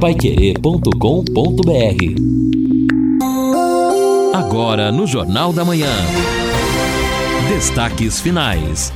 paiquerê.com.br Agora no Jornal da Manhã. Destaques finais.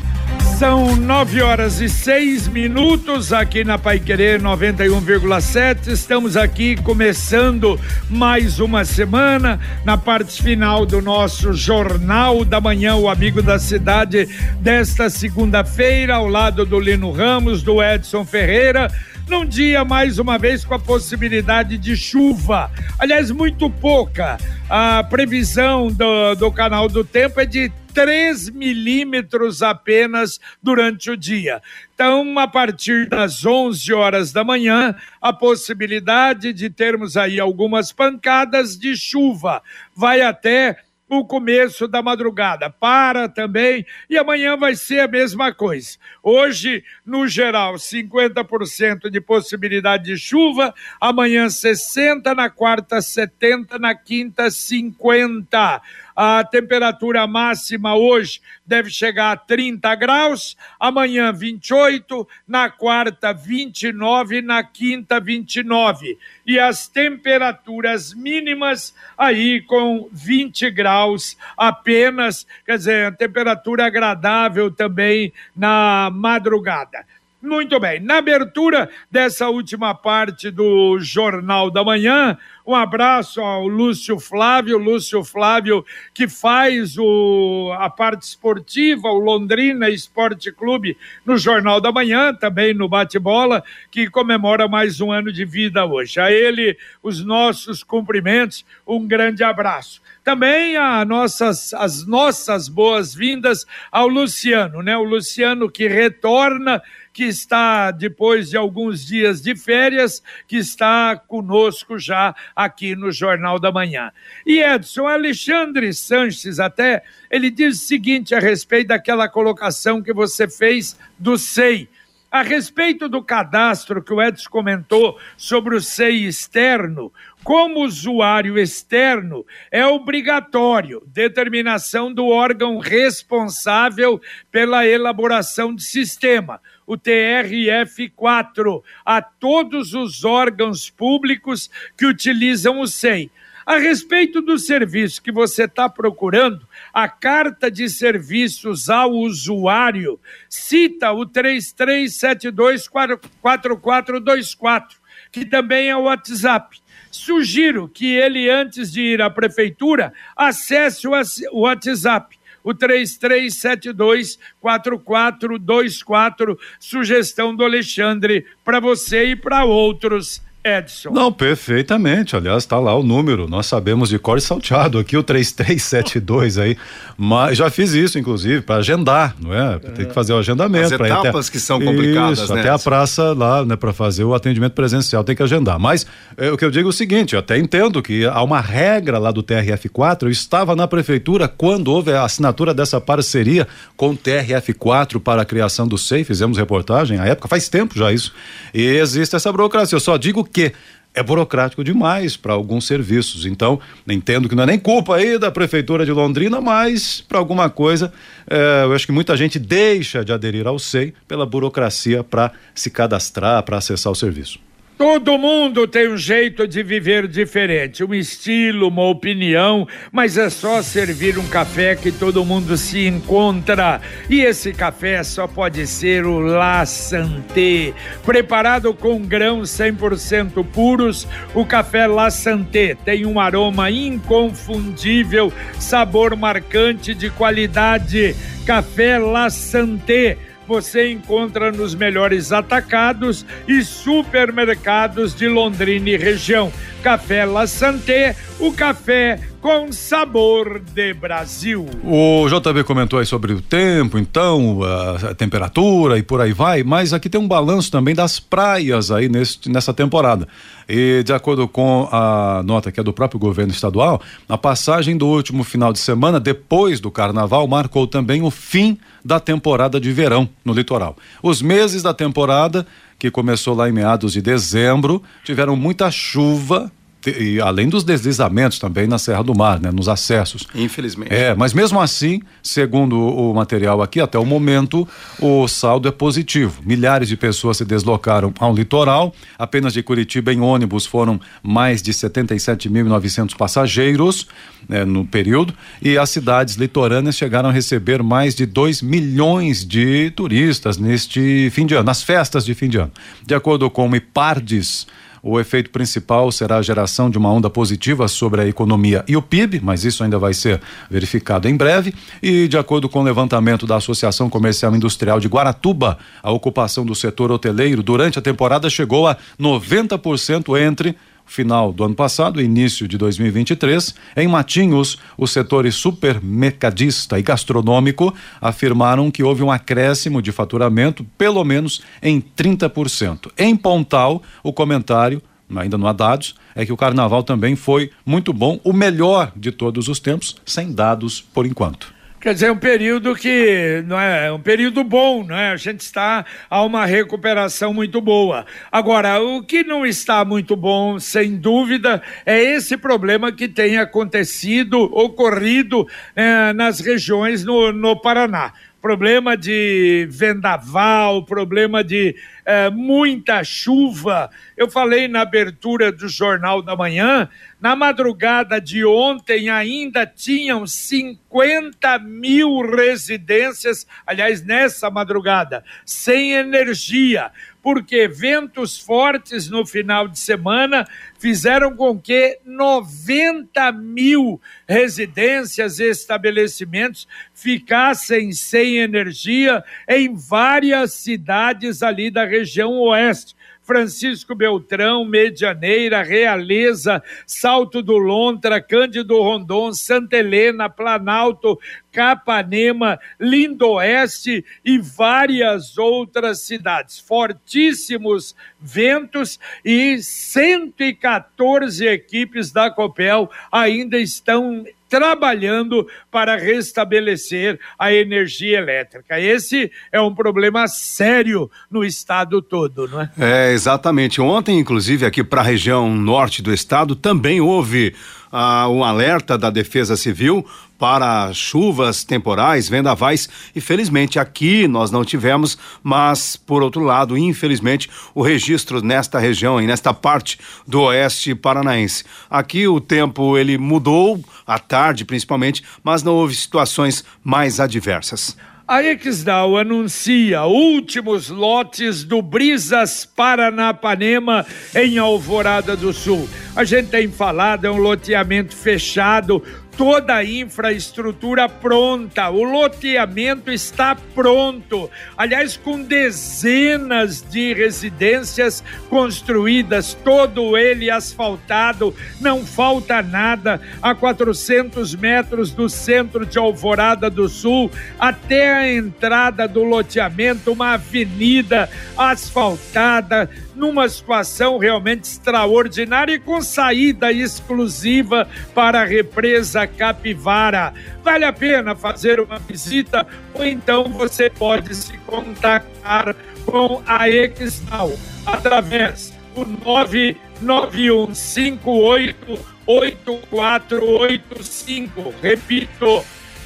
São nove horas e seis minutos aqui na Pai Querer 91,7. Estamos aqui começando mais uma semana na parte final do nosso Jornal da Manhã, o Amigo da Cidade, desta segunda-feira, ao lado do Lino Ramos, do Edson Ferreira num dia mais uma vez com a possibilidade de chuva. Aliás, muito pouca. A previsão do, do canal do tempo é de 3 milímetros apenas durante o dia. Então, a partir das 11 horas da manhã, a possibilidade de termos aí algumas pancadas de chuva vai até o começo da madrugada. Para também e amanhã vai ser a mesma coisa. Hoje, no geral, 50% de possibilidade de chuva, amanhã 60, na quarta 70, na quinta 50. A temperatura máxima hoje deve chegar a 30 graus, amanhã 28, na quarta 29, na quinta 29. E as temperaturas mínimas aí com 20 graus apenas, quer dizer, temperatura agradável também na madrugada. Muito bem, na abertura dessa última parte do Jornal da Manhã, um abraço ao Lúcio Flávio, Lúcio Flávio que faz o, a parte esportiva, o Londrina Esporte Clube no Jornal da Manhã, também no Bate-Bola, que comemora mais um ano de vida hoje. A ele, os nossos cumprimentos, um grande abraço. Também a nossas, as nossas boas-vindas ao Luciano, né? O Luciano que retorna que está, depois de alguns dias de férias, que está conosco já aqui no Jornal da Manhã. E Edson Alexandre Sanches, até, ele diz o seguinte a respeito daquela colocação que você fez do SEI. A respeito do cadastro que o Edson comentou sobre o SEI externo, como usuário externo, é obrigatório determinação do órgão responsável pela elaboração do sistema o TRF4 a todos os órgãos públicos que utilizam o SEI. A respeito do serviço que você está procurando, a carta de serviços ao usuário cita o 33724424, que também é o WhatsApp. Sugiro que ele, antes de ir à prefeitura, acesse o WhatsApp o 3372 4424, sugestão do Alexandre para você e para outros Edson. Não, perfeitamente. Aliás, está lá o número. Nós sabemos de cor salteado aqui, o 3372 aí. Mas já fiz isso, inclusive, para agendar, não é? Tem que fazer o agendamento. As etapas até... que são complicadas, isso, né? Até a praça lá, né, para fazer o atendimento presencial, tem que agendar. Mas é, o que eu digo é o seguinte: eu até entendo que há uma regra lá do TRF4. Eu estava na prefeitura quando houve a assinatura dessa parceria com o TRF4 para a criação do SEI. Fizemos reportagem à época, faz tempo já isso. E existe essa burocracia. Eu só digo que é burocrático demais para alguns serviços. Então, entendo que não é nem culpa aí da Prefeitura de Londrina, mas para alguma coisa, é, eu acho que muita gente deixa de aderir ao SEI pela burocracia para se cadastrar, para acessar o serviço. Todo mundo tem um jeito de viver diferente, um estilo, uma opinião, mas é só servir um café que todo mundo se encontra. E esse café só pode ser o La Santé. Preparado com grãos 100% puros, o café La Santé tem um aroma inconfundível, sabor marcante de qualidade. Café La Santé você encontra nos melhores atacados e supermercados de Londrina e região. Café La Santé, o café com sabor de Brasil. O JB comentou aí sobre o tempo, então, a, temperatura e por aí vai, mas aqui tem um balanço também das praias aí nesse, nessa temporada. E de acordo com a nota que é do próprio governo estadual, a passagem do último final de semana, depois do carnaval, marcou também o fim da temporada de verão no litoral. Os meses da temporada que começou lá em meados de dezembro, tiveram muita chuva e além dos deslizamentos também na Serra do Mar, né, nos acessos. Infelizmente. É, mas mesmo assim, segundo o material aqui, até o momento, o saldo é positivo. Milhares de pessoas se deslocaram ao litoral. Apenas de Curitiba em ônibus foram mais de 77.900 passageiros né, no período e as cidades litorâneas chegaram a receber mais de 2 milhões de turistas neste fim de ano, nas festas de fim de ano. De acordo com o IPARDES, o efeito principal será a geração de uma onda positiva sobre a economia e o PIB, mas isso ainda vai ser verificado em breve. E, de acordo com o levantamento da Associação Comercial Industrial de Guaratuba, a ocupação do setor hoteleiro durante a temporada chegou a 90% entre final do ano passado, início de 2023, em Matinhos, os setores supermercadista e gastronômico afirmaram que houve um acréscimo de faturamento, pelo menos em 30%. Em Pontal, o comentário ainda não há dados, é que o carnaval também foi muito bom, o melhor de todos os tempos, sem dados por enquanto. Quer dizer, um período que não é, é um período bom, não é? A gente está a uma recuperação muito boa. Agora, o que não está muito bom, sem dúvida, é esse problema que tem acontecido, ocorrido é, nas regiões no, no Paraná problema de vendaval, problema de é, muita chuva. Eu falei na abertura do Jornal da Manhã, na madrugada de ontem ainda tinham 50 mil residências, aliás, nessa madrugada, sem energia porque ventos fortes no final de semana fizeram com que 90 mil residências e estabelecimentos ficassem sem energia em várias cidades ali da região oeste. Francisco Beltrão, Medianeira, Realeza, Salto do Lontra, Cândido Rondon, Santa Helena, Planalto, Capanema, Lindoeste e várias outras cidades. Fortíssimos ventos e 114 equipes da Copel ainda estão trabalhando para restabelecer a energia elétrica. Esse é um problema sério no estado todo, não é? É, exatamente. Ontem, inclusive, aqui para a região norte do estado, também houve ah, um alerta da Defesa Civil para chuvas temporais, vendavais, e felizmente aqui nós não tivemos, mas por outro lado, infelizmente, o registro nesta região e nesta parte do oeste paranaense. Aqui o tempo ele mudou à tarde principalmente, mas não houve situações mais adversas. A Exdal anuncia últimos lotes do Brisas Paranapanema em Alvorada do Sul. A gente tem falado, é um loteamento fechado, toda a infraestrutura pronta, o loteamento está pronto. Aliás, com dezenas de residências construídas, todo ele asfaltado, não falta nada. A 400 metros do centro de Alvorada do Sul, até a entrada do loteamento, uma avenida asfaltada, numa situação realmente extraordinária e com saída exclusiva para a represa Capivara. Vale a pena fazer uma visita ou então você pode se contactar com a Exdal através do 99158 8485. Repito,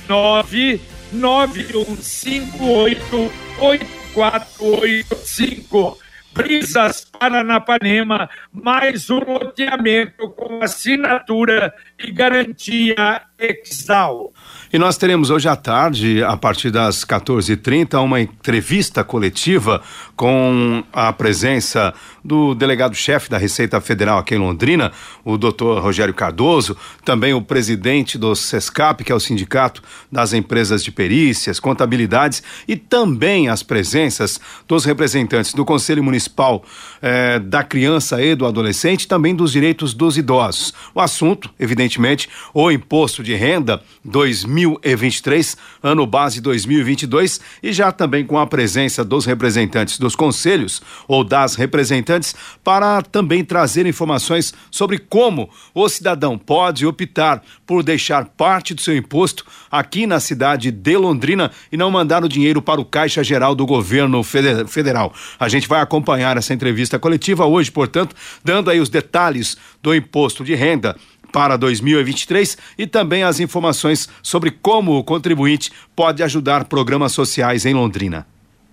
99158 8485 Brisas Paranapanema, mais um loteamento com assinatura e garantia Exal. E nós teremos hoje à tarde, a partir das 14h30, uma entrevista coletiva com a presença do delegado-chefe da Receita Federal aqui em Londrina, o doutor Rogério Cardoso, também o presidente do SESCAP, que é o Sindicato das Empresas de Perícias, Contabilidades, e também as presenças dos representantes do Conselho Municipal eh, da Criança e do Adolescente, também dos direitos dos idosos. O assunto, evidentemente, o imposto de renda 2023, ano base 2022, e já também com a presença dos representantes dos conselhos ou das representantes para também trazer informações sobre como o cidadão pode optar por deixar parte do seu imposto aqui na cidade de Londrina e não mandar o dinheiro para o Caixa Geral do Governo Federal. A gente vai acompanhar essa entrevista coletiva hoje, portanto, dando aí os detalhes do imposto de renda para 2023 e também as informações sobre como o contribuinte pode ajudar programas sociais em Londrina.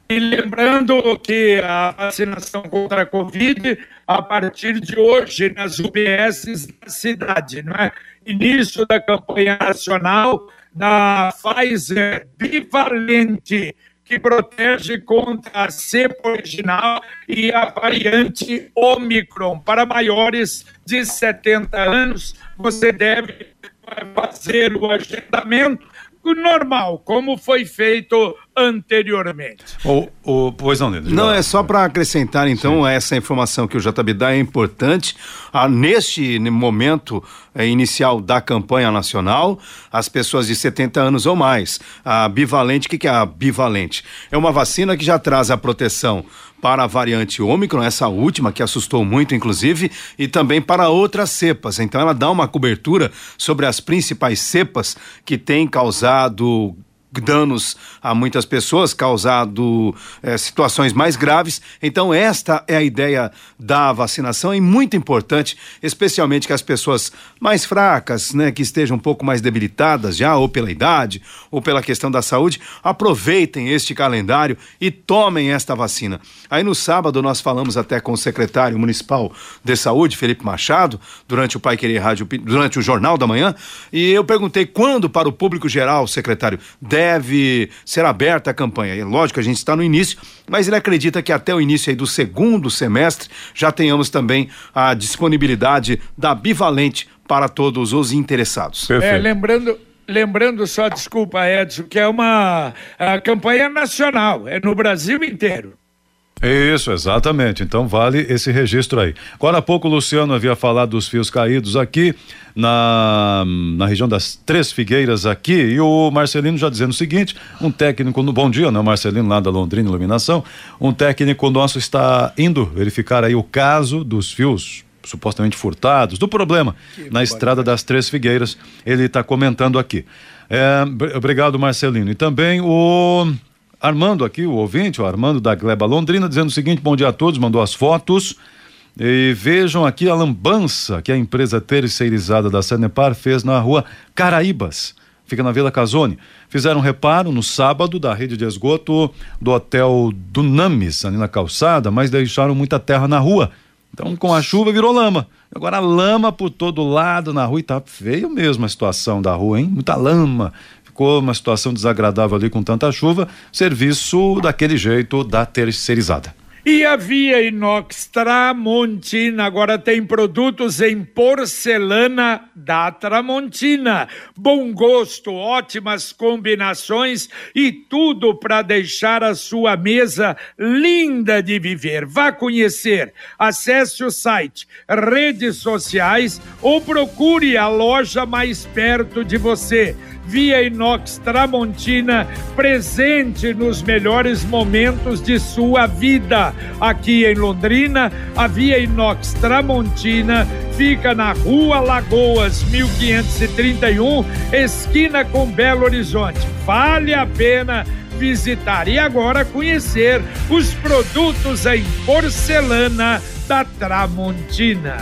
E lembrando que a vacinação contra a Covid, a partir de hoje, nas UBSs da cidade, não é? Início da campanha nacional da Pfizer bivalente que protege contra a cepa original e a variante Omicron. Para maiores de 70 anos, você deve fazer o agendamento normal, como foi feito anteriormente. O, o, pois não, Lindo, Não, é só para acrescentar então Sim. essa informação que o JB dá é importante. Ah, neste momento é, inicial da campanha nacional, as pessoas de 70 anos ou mais. A bivalente, o que, que é a bivalente? É uma vacina que já traz a proteção para a variante Ômicron, essa última que assustou muito, inclusive, e também para outras cepas. Então, ela dá uma cobertura sobre as principais cepas que têm causado danos a muitas pessoas, causado é, situações mais graves. Então, esta é a ideia da vacinação e muito importante, especialmente que as pessoas mais fracas, né, que estejam um pouco mais debilitadas já, ou pela idade, ou pela questão da saúde, aproveitem este calendário e tomem esta vacina. Aí no sábado nós falamos até com o secretário municipal de saúde, Felipe Machado, durante o Pai Querer Rádio, durante o Jornal da Manhã, e eu perguntei quando para o público geral, secretário, deve deve ser aberta a campanha. E lógico, a gente está no início, mas ele acredita que até o início do segundo semestre já tenhamos também a disponibilidade da bivalente para todos os interessados. É, lembrando, lembrando só, desculpa, Edson, que é uma campanha nacional, é no Brasil inteiro. Isso, exatamente. Então vale esse registro aí. Agora há pouco o Luciano havia falado dos fios caídos aqui na, na região das Três Figueiras aqui e o Marcelino já dizendo o seguinte, um técnico, no bom dia, né? O Marcelino lá da Londrina Iluminação, um técnico nosso está indo verificar aí o caso dos fios supostamente furtados, do problema que na estrada das Três Figueiras, ele está comentando aqui. É, obrigado Marcelino. E também o Armando aqui, o ouvinte, o Armando da Gleba Londrina, dizendo o seguinte: bom dia a todos, mandou as fotos. E vejam aqui a lambança que a empresa terceirizada da Sanepar fez na rua Caraíbas, fica na Vila Casone. Fizeram um reparo no sábado da rede de esgoto do hotel Dunamis, ali na calçada, mas deixaram muita terra na rua. Então, com a chuva virou lama. Agora, lama por todo lado na rua e tá feio mesmo a situação da rua, hein? Muita lama ficou uma situação desagradável ali com tanta chuva, serviço daquele jeito da terceirizada. E a Via Inox Tramontina agora tem produtos em porcelana da Tramontina. Bom gosto, ótimas combinações e tudo para deixar a sua mesa linda de viver. Vá conhecer. Acesse o site, redes sociais ou procure a loja mais perto de você. Via Inox Tramontina, presente nos melhores momentos de sua vida. Aqui em Londrina, a Via Inox Tramontina fica na Rua Lagoas, 1531, esquina com Belo Horizonte. Vale a pena visitar e agora conhecer os produtos em porcelana da Tramontina.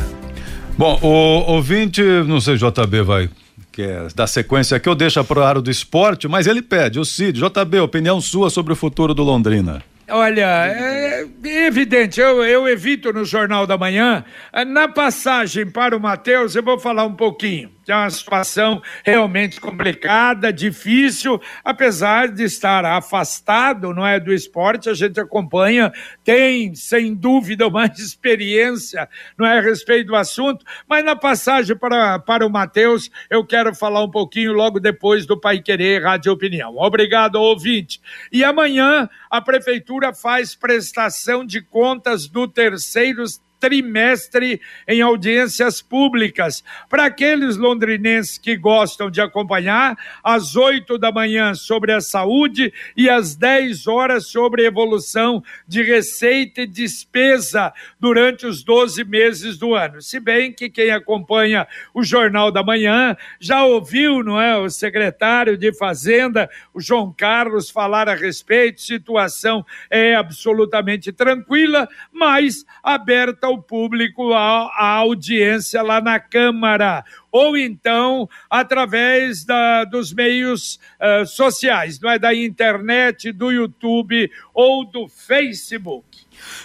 Bom, o ouvinte, não sei, JB vai que é da sequência que eu deixo para o aro do esporte, mas ele pede, o Cid, JB, opinião sua sobre o futuro do Londrina. Olha, é evidente, eu, eu evito no Jornal da Manhã. Na passagem para o Matheus, eu vou falar um pouquinho é uma situação realmente complicada, difícil, apesar de estar afastado, não é, do esporte, a gente acompanha, tem sem dúvida uma experiência, não é, a respeito do assunto, mas na passagem para, para o Matheus, eu quero falar um pouquinho logo depois do Pai Querer Rádio Opinião. Obrigado, ouvinte. E amanhã a prefeitura faz prestação de contas do terceiro trimestre em audiências públicas. Para aqueles londrinenses que gostam de acompanhar, às oito da manhã sobre a saúde e às dez horas sobre evolução de receita e despesa durante os 12 meses do ano. Se bem que quem acompanha o Jornal da Manhã já ouviu, não é, o secretário de Fazenda, o João Carlos, falar a respeito, situação é absolutamente tranquila, mas aberta ao público, à, audiência lá na Câmara ou então através da, dos meios uh, sociais, não é da internet, do YouTube ou do Facebook.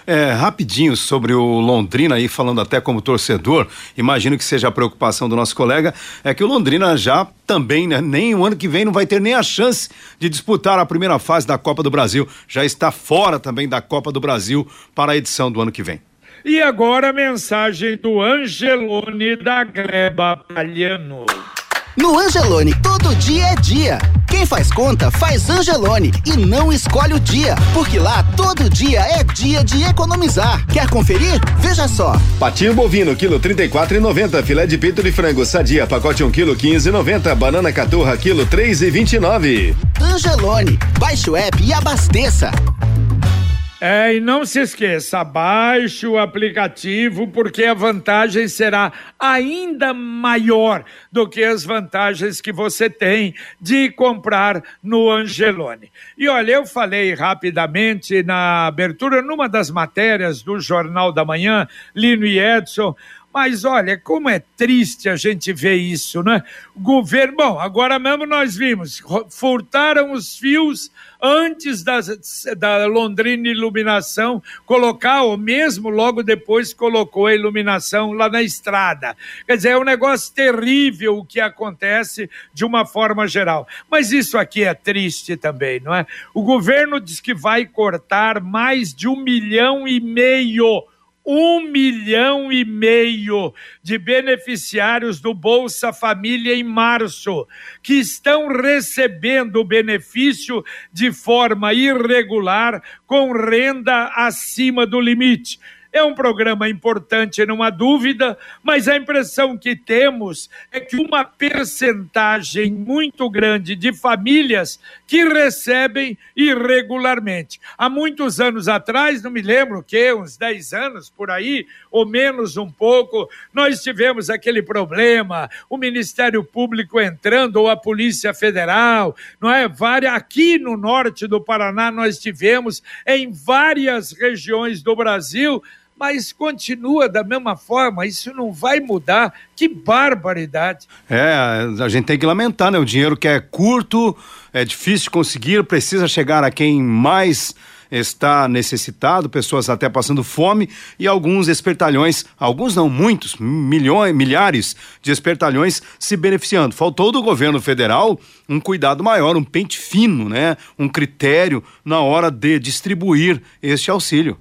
É, rapidinho sobre o Londrina aí, falando até como torcedor, imagino que seja a preocupação do nosso colega, é que o Londrina já também, né, nem o ano que vem não vai ter nem a chance de disputar a primeira fase da Copa do Brasil, já está fora também da Copa do Brasil para a edição do ano que vem. E agora a mensagem do Angelone da Gleba Palhano. No Angelone, todo dia é dia. Quem faz conta, faz Angelone e não escolhe o dia, porque lá todo dia é dia de economizar. Quer conferir? Veja só. Patinho bovino, quilo trinta e quatro e noventa. Filé de peito de frango, sadia, pacote um quilo quinze e noventa. Banana caturra, quilo três e vinte e nove. Angelone, baixe o app e abasteça. É, e não se esqueça, baixe o aplicativo porque a vantagem será ainda maior do que as vantagens que você tem de comprar no Angelone. E olha, eu falei rapidamente na abertura, numa das matérias do Jornal da Manhã, Lino e Edson, mas olha, como é triste a gente ver isso, né? O governo, bom, agora mesmo nós vimos, furtaram os fios antes da Londrina Iluminação colocar, ou mesmo logo depois colocou a iluminação lá na estrada. Quer dizer, é um negócio terrível o que acontece de uma forma geral. Mas isso aqui é triste também, não é? O governo diz que vai cortar mais de um milhão e meio um milhão e meio de beneficiários do Bolsa Família em março, que estão recebendo o benefício de forma irregular, com renda acima do limite. É um programa importante, não há dúvida, mas a impressão que temos é que uma percentagem muito grande de famílias que recebem irregularmente. Há muitos anos atrás, não me lembro que, uns 10 anos por aí, ou menos um pouco, nós tivemos aquele problema, o Ministério Público entrando, ou a Polícia Federal, não é? Aqui no norte do Paraná nós tivemos, em várias regiões do Brasil, mas continua da mesma forma, isso não vai mudar. Que barbaridade. É, a gente tem que lamentar, né? O dinheiro que é curto, é difícil conseguir, precisa chegar a quem mais está necessitado, pessoas até passando fome e alguns espertalhões, alguns não, muitos, milhões, milhares de espertalhões se beneficiando. Faltou do governo federal um cuidado maior, um pente fino, né? Um critério na hora de distribuir este auxílio.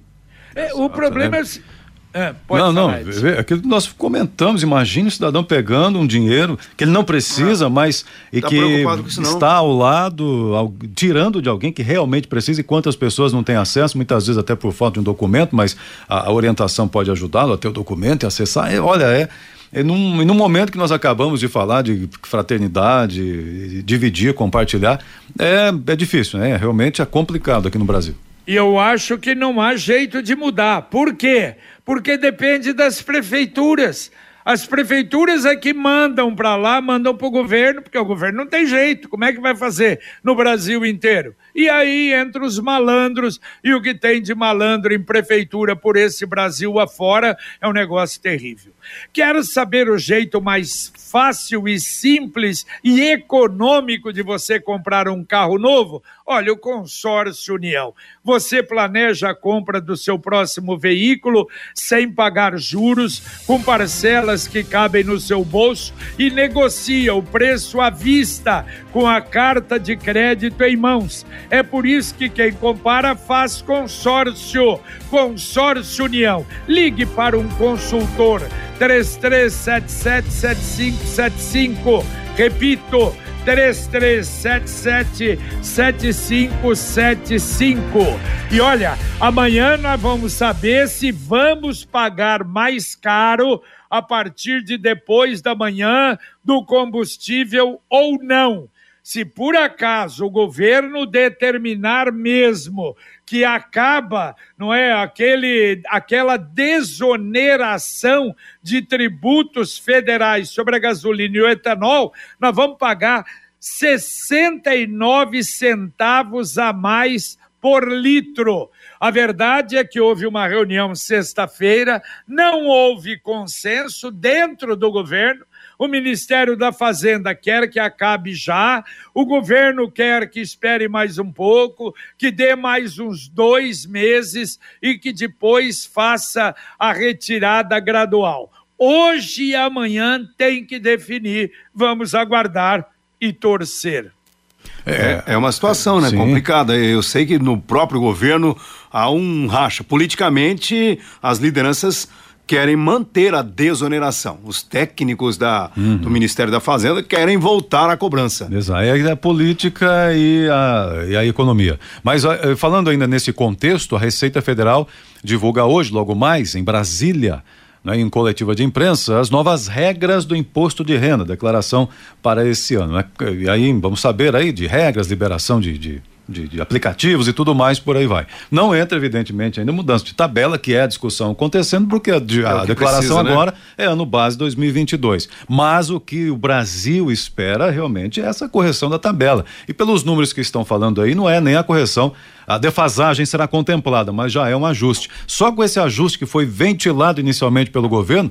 É, o problema né? é. É, não, não, aquilo que nós comentamos, imagine o cidadão pegando um dinheiro que ele não precisa, ah, mas e tá que está ao lado, ao, tirando de alguém que realmente precisa e quantas pessoas não têm acesso, muitas vezes até por falta de um documento, mas a, a orientação pode ajudá-lo a ter o documento e acessar. É, olha, é, é num, num momento que nós acabamos de falar de fraternidade, dividir, compartilhar, é, é difícil, né? Realmente é complicado aqui no Brasil. E eu acho que não há jeito de mudar. Por quê? Porque depende das prefeituras. As prefeituras é que mandam para lá, mandam para o governo, porque o governo não tem jeito. Como é que vai fazer no Brasil inteiro? E aí entra os malandros, e o que tem de malandro em prefeitura por esse Brasil afora é um negócio terrível. Quero saber o jeito mais fácil e simples e econômico de você comprar um carro novo? Olha, o Consórcio União. Você planeja a compra do seu próximo veículo sem pagar juros, com parcelas que cabem no seu bolso e negocia o preço à vista com a carta de crédito em mãos. É por isso que quem compara faz consórcio. Consórcio União. Ligue para um consultor 33777575. Repito, 3377 7575. E olha, amanhã nós vamos saber se vamos pagar mais caro a partir de depois da manhã do combustível ou não. Se por acaso o governo determinar mesmo que acaba, não é, aquele aquela desoneração de tributos federais sobre a gasolina e o etanol, nós vamos pagar 69 centavos a mais por litro. A verdade é que houve uma reunião sexta-feira, não houve consenso dentro do governo. O Ministério da Fazenda quer que acabe já, o governo quer que espere mais um pouco, que dê mais uns dois meses e que depois faça a retirada gradual. Hoje e amanhã tem que definir, vamos aguardar e torcer. É, é uma situação, né? Sim. Complicada. Eu sei que no próprio governo há um racha. Politicamente, as lideranças querem manter a desoneração. Os técnicos da, uhum. do Ministério da Fazenda querem voltar à cobrança. Exato. É a política e a, e a economia. Mas falando ainda nesse contexto, a Receita Federal divulga hoje, logo mais, em Brasília, né, em coletiva de imprensa, as novas regras do imposto de renda, declaração para esse ano. Né? E aí vamos saber aí de regras, liberação de, de de, de, aplicativos e tudo mais, por aí vai. Não entra, evidentemente, ainda mudança de tabela, que é a discussão acontecendo, porque a, de, é a declaração precisa, né? agora é ano base 2022. Mas o que o Brasil espera realmente é essa correção da tabela. E pelos números que estão falando aí, não é nem a correção, a defasagem será contemplada, mas já é um ajuste. Só com esse ajuste que foi ventilado inicialmente pelo governo,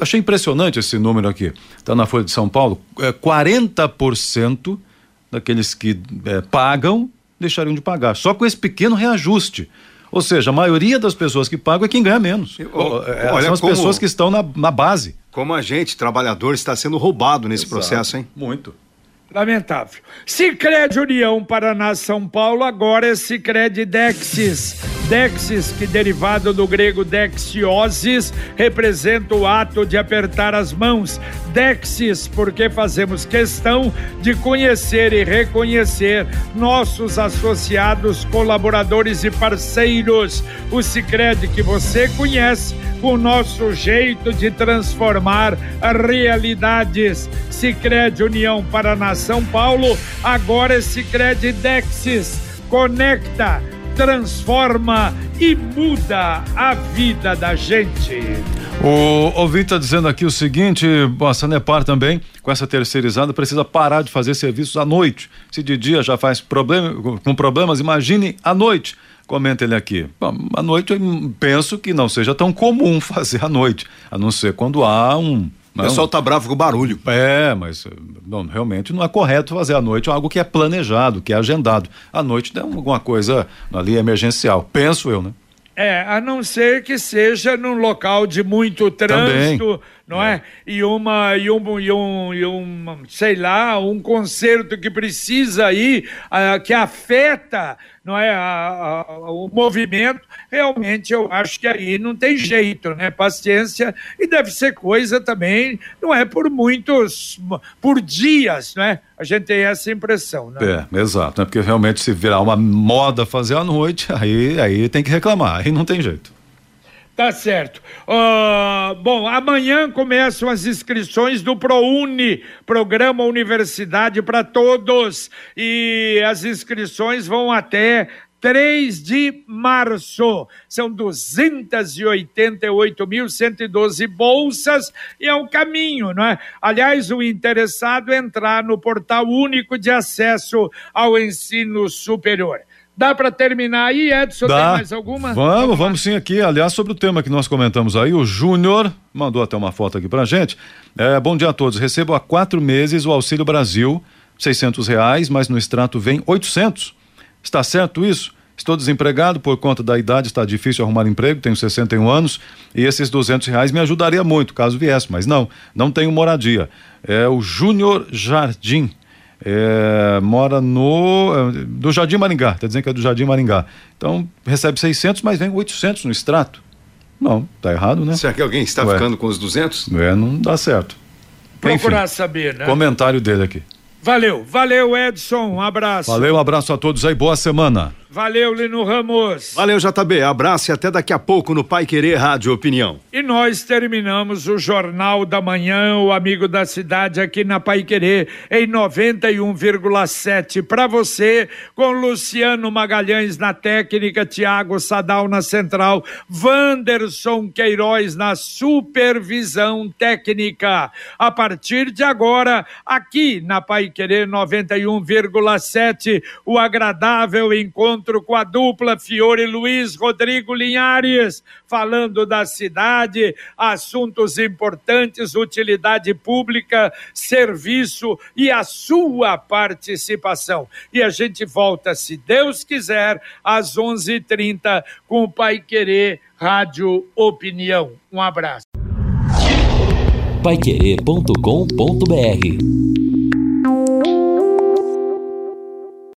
achei impressionante esse número aqui. Está na Folha de São Paulo, é 40% daqueles que é, pagam deixariam de pagar. Só com esse pequeno reajuste. Ou seja, a maioria das pessoas que pagam é quem ganha menos. É, Olha, São as como, pessoas que estão na, na base. Como a gente, trabalhador, está sendo roubado nesse Exato. processo, hein? Muito. Lamentável. Sicredi União Paraná São Paulo agora é Sicredi Dexis. Dexis, que derivado do grego dexiosis, representa o ato de apertar as mãos. Dexis, porque fazemos questão de conhecer e reconhecer nossos associados, colaboradores e parceiros. O Sicredi que você conhece, o nosso jeito de transformar realidades. Sicredi União Paraná São Paulo, agora é Sicredi Dexis. Conecta transforma e muda a vida da gente. O ouvinte está dizendo aqui o seguinte: a Sanepar também, com essa terceirizada, precisa parar de fazer serviços à noite. Se de dia já faz problema, com problemas, imagine à noite. Comenta ele aqui. Bom, à noite eu penso que não seja tão comum fazer à noite, a não ser quando há um o pessoal tá bravo com o barulho. É, mas não, realmente não é correto fazer à noite algo que é planejado, que é agendado. À noite é alguma coisa ali emergencial, penso eu, né? É, a não ser que seja num local de muito trânsito, Também. não é? é? E uma e um, e um, e um sei lá, um concerto que precisa ir, uh, que afeta não é, a, a, o movimento, realmente eu acho que aí não tem jeito, né? Paciência e deve ser coisa também, não é por muitos, por dias, né? A gente tem essa impressão, né? É, exato, né? Porque realmente se virar uma moda fazer à noite, aí, aí tem que reclamar, aí não tem jeito. Tá certo. Uh, bom, amanhã começam as inscrições do ProUni, Programa Universidade para Todos. E as inscrições vão até 3 de março. São 288.112 bolsas e é o um caminho, não é? Aliás, o interessado é entrar no portal único de acesso ao ensino superior. Dá para terminar aí, Edson? Dá. Tem mais alguma? Vamos, vamos, vamos sim aqui. Aliás, sobre o tema que nós comentamos aí, o Júnior mandou até uma foto aqui pra gente. É, bom dia a todos. Recebo há quatro meses o Auxílio Brasil, seiscentos reais, mas no extrato vem oitocentos. Está certo isso? Estou desempregado por conta da idade, está difícil arrumar emprego, tenho 61 anos e esses duzentos reais me ajudaria muito caso viesse, mas não, não tenho moradia. É o Júnior Jardim é, mora no é, do Jardim Maringá, está dizendo que é do Jardim Maringá. Então recebe 600, mas vem 800 no extrato. Não, tá errado, né? Será que alguém está Ué. ficando com os 200? É, não dá certo. Procurar Enfim, saber, né? Comentário dele aqui. Valeu, valeu Edson, um abraço. Valeu, um abraço a todos aí, boa semana. Valeu, Lino Ramos. Valeu, JB. Abraço e até daqui a pouco no Pai Querer Rádio Opinião. E nós terminamos o Jornal da Manhã, o Amigo da Cidade, aqui na Pai Querer, em 91,7 para você, com Luciano Magalhães na técnica, Tiago Sadal na central, Wanderson Queiroz na supervisão técnica. A partir de agora, aqui na Pai Querer 91,7, o agradável encontro encontro com a dupla Fiore Luiz Rodrigo Linhares, falando da cidade, assuntos importantes, utilidade pública, serviço e a sua participação. E a gente volta, se Deus quiser, às 11:30 com o Pai Querer Rádio Opinião. Um abraço. Paiquerê.com.br